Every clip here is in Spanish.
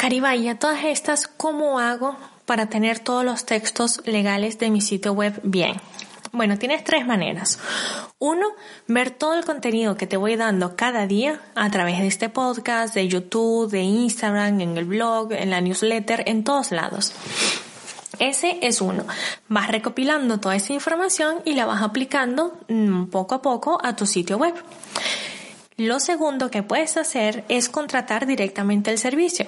Caribay, a todas estas, ¿cómo hago para tener todos los textos legales de mi sitio web bien? Bueno, tienes tres maneras. Uno, ver todo el contenido que te voy dando cada día a través de este podcast, de YouTube, de Instagram, en el blog, en la newsletter, en todos lados. Ese es uno. Vas recopilando toda esa información y la vas aplicando mm, poco a poco a tu sitio web. Lo segundo que puedes hacer es contratar directamente el servicio.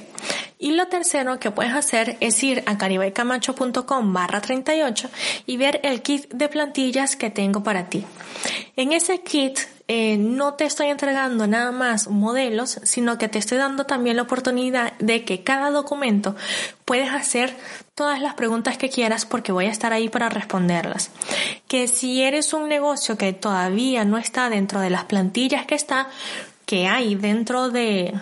Y lo tercero que puedes hacer es ir a caribaycamacho.com barra 38 y ver el kit de plantillas que tengo para ti. En ese kit eh, no te estoy entregando nada más modelos, sino que te estoy dando también la oportunidad de que cada documento puedes hacer todas las preguntas que quieras porque voy a estar ahí para responderlas. Que si eres un negocio que todavía no está dentro de las plantillas que está, que hay dentro de,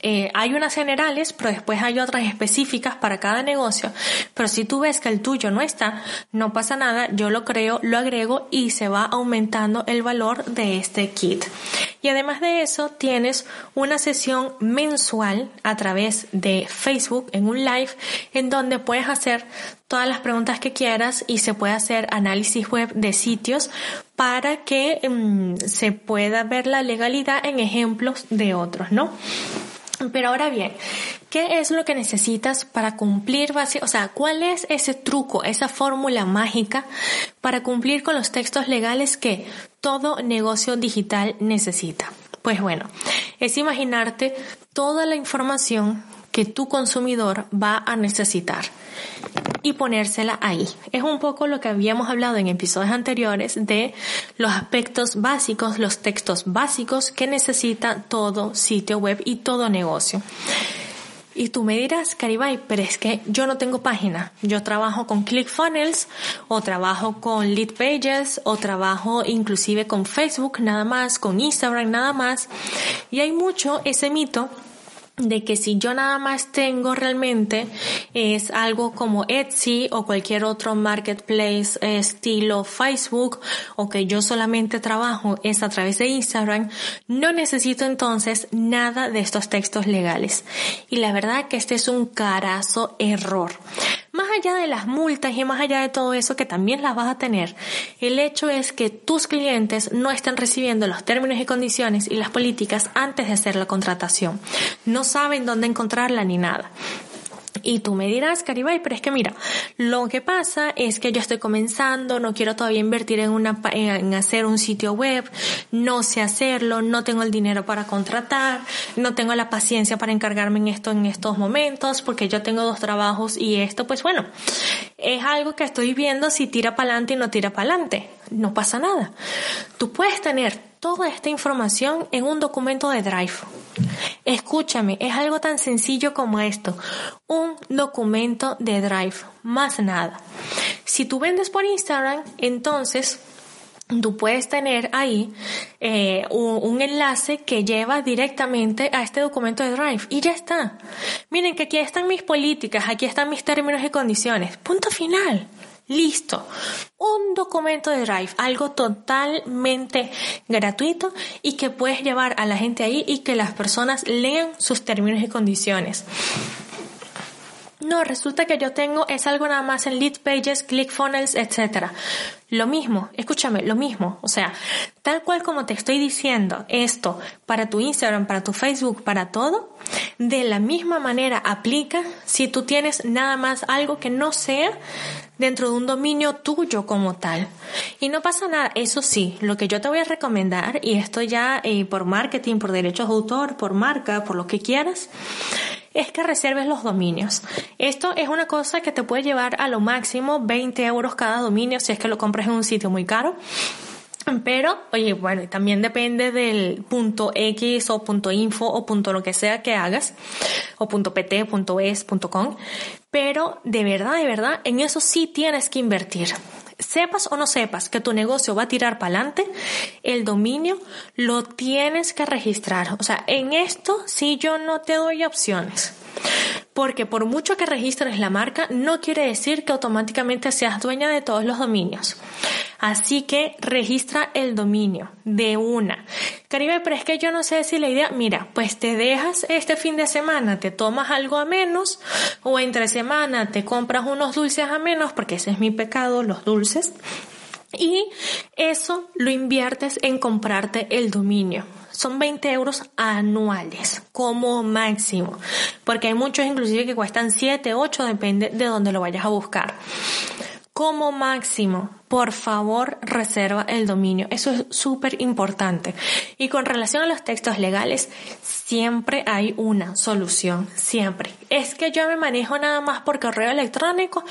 eh, hay unas generales, pero después hay otras específicas para cada negocio. Pero si tú ves que el tuyo no está, no pasa nada, yo lo creo, lo agrego y se va aumentando el valor de este kit. Y además de eso, tienes una sesión mensual a través de Facebook en un live en donde puedes hacer todas las preguntas que quieras y se puede hacer análisis web de sitios para que mm, se pueda ver la legalidad en ejemplos de otros, ¿no? Pero ahora bien, ¿qué es lo que necesitas para cumplir, o sea, cuál es ese truco, esa fórmula mágica para cumplir con los textos legales que todo negocio digital necesita? Pues bueno, es imaginarte toda la información que tu consumidor va a necesitar y ponérsela ahí. Es un poco lo que habíamos hablado en episodios anteriores de los aspectos básicos, los textos básicos que necesita todo sitio web y todo negocio. Y tú me dirás, Caribay, pero es que yo no tengo página. Yo trabajo con ClickFunnels, o trabajo con Lead Pages, o trabajo inclusive con Facebook nada más, con Instagram nada más. Y hay mucho ese mito de que si yo nada más tengo realmente es algo como Etsy o cualquier otro marketplace estilo Facebook o que yo solamente trabajo es a través de Instagram, no necesito entonces nada de estos textos legales. Y la verdad que este es un carazo error. Allá de las multas y más allá de todo eso que también las vas a tener, el hecho es que tus clientes no están recibiendo los términos y condiciones y las políticas antes de hacer la contratación. No saben dónde encontrarla ni nada. Y tú me dirás, Caribay, pero es que mira, lo que pasa es que yo estoy comenzando, no quiero todavía invertir en una, en hacer un sitio web, no sé hacerlo, no tengo el dinero para contratar, no tengo la paciencia para encargarme en esto en estos momentos, porque yo tengo dos trabajos y esto, pues bueno, es algo que estoy viendo si tira para adelante y no tira para adelante. No pasa nada. Tú puedes tener toda esta información en un documento de Drive. Escúchame, es algo tan sencillo como esto. Un documento de Drive, más nada. Si tú vendes por Instagram, entonces tú puedes tener ahí eh, un, enlace que lleva directamente a este documento de Drive y ya está. Miren que aquí están mis políticas, aquí están mis términos y condiciones. Punto final. Listo. Un documento de Drive, algo totalmente gratuito y que puedes llevar a la gente ahí y que las personas lean sus términos y condiciones. No, resulta que yo tengo es algo nada más en lead pages, ClickFunnels, etc. Lo mismo, escúchame, lo mismo. O sea, tal cual como te estoy diciendo esto para tu Instagram, para tu Facebook, para todo, de la misma manera aplica si tú tienes nada más algo que no sea dentro de un dominio tuyo como tal. Y no pasa nada, eso sí, lo que yo te voy a recomendar, y esto ya eh, por marketing, por derechos de autor, por marca, por lo que quieras, es que reserves los dominios. Esto es una cosa que te puede llevar a lo máximo 20 euros cada dominio si es que lo compras en un sitio muy caro. Pero, oye, bueno, también depende del punto X o punto info o punto lo que sea que hagas, o punto PT, punto es, punto com. Pero de verdad, de verdad, en eso sí tienes que invertir. Sepas o no sepas que tu negocio va a tirar para adelante, el dominio lo tienes que registrar. O sea, en esto sí yo no te doy opciones. Porque por mucho que registres la marca, no quiere decir que automáticamente seas dueña de todos los dominios. Así que registra el dominio de una. Caribe, pero es que yo no sé si la idea, mira, pues te dejas este fin de semana, te tomas algo a menos o entre semana te compras unos dulces a menos, porque ese es mi pecado, los dulces. Y eso lo inviertes en comprarte el dominio son 20 euros anuales como máximo, porque hay muchos inclusive que cuestan 7, 8, depende de dónde lo vayas a buscar. Como máximo, por favor reserva el dominio. Eso es súper importante. Y con relación a los textos legales, siempre hay una solución. Siempre. Es que yo me manejo nada más por correo electrónico,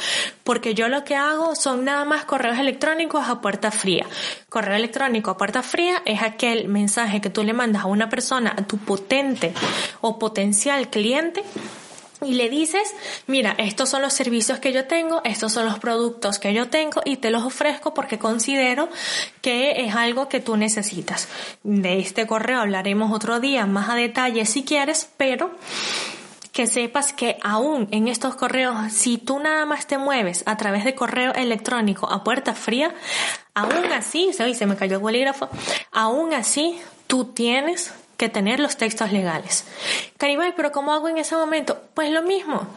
porque yo lo que hago son nada más correos electrónicos a puerta fría. Correo electrónico a puerta fría es aquel mensaje que tú le mandas a una persona, a tu potente o potencial cliente, y le dices, mira, estos son los servicios que yo tengo, estos son los productos que yo tengo y te los ofrezco porque considero que es algo que tú necesitas. De este correo hablaremos otro día más a detalle si quieres, pero que sepas que aún en estos correos, si tú nada más te mueves a través de correo electrónico a puerta fría, aún así, se, se me cayó el bolígrafo, aún así tú tienes que tener los textos legales. Caribay, pero ¿cómo hago en ese momento? Pues lo mismo.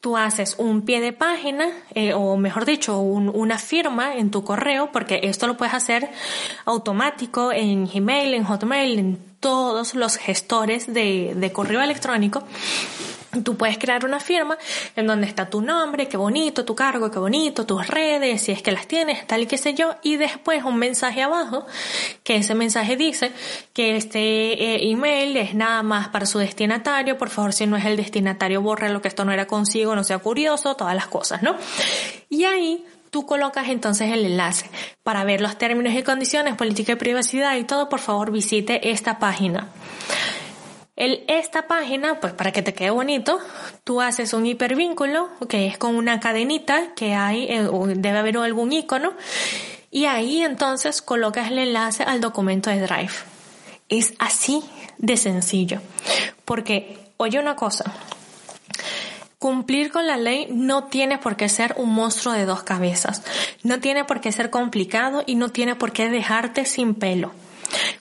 Tú haces un pie de página, eh, o mejor dicho, una firma en tu correo, porque esto lo puedes hacer automático en Gmail, en Hotmail, en todos los gestores de correo electrónico. Tú puedes crear una firma en donde está tu nombre, qué bonito, tu cargo, qué bonito, tus redes, si es que las tienes, tal y qué sé yo, y después un mensaje abajo, que ese mensaje dice que este eh, email es nada más para su destinatario, por favor si no es el destinatario borra lo que esto no era consigo, no sea curioso, todas las cosas, ¿no? Y ahí tú colocas entonces el enlace. Para ver los términos y condiciones, política de privacidad y todo, por favor visite esta página. El, esta página, pues para que te quede bonito, tú haces un hipervínculo, que es con una cadenita que hay, eh, debe haber algún icono, y ahí entonces colocas el enlace al documento de Drive. Es así de sencillo. Porque, oye una cosa, Cumplir con la ley no tiene por qué ser un monstruo de dos cabezas, no tiene por qué ser complicado y no tiene por qué dejarte sin pelo.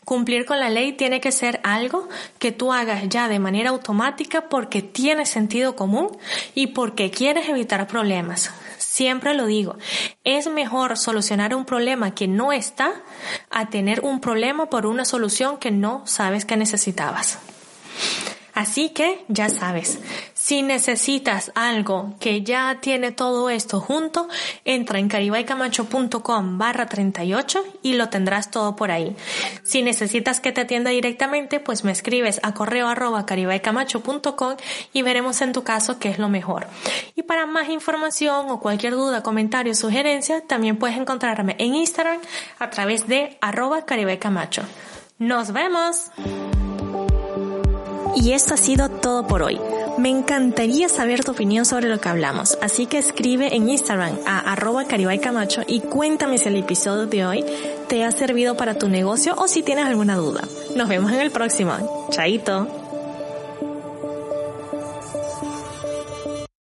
Cumplir con la ley tiene que ser algo que tú hagas ya de manera automática porque tiene sentido común y porque quieres evitar problemas. Siempre lo digo, es mejor solucionar un problema que no está a tener un problema por una solución que no sabes que necesitabas. Así que ya sabes, si necesitas algo que ya tiene todo esto junto, entra en caribaycamacho.com barra 38 y lo tendrás todo por ahí. Si necesitas que te atienda directamente, pues me escribes a correo arroba caribaycamacho.com y veremos en tu caso qué es lo mejor. Y para más información o cualquier duda, comentario sugerencia, también puedes encontrarme en Instagram a través de arroba caribaycamacho. ¡Nos vemos! Y esto ha sido todo por hoy. Me encantaría saber tu opinión sobre lo que hablamos, así que escribe en Instagram a arroba camacho y cuéntame si el episodio de hoy te ha servido para tu negocio o si tienes alguna duda. Nos vemos en el próximo. Chaito.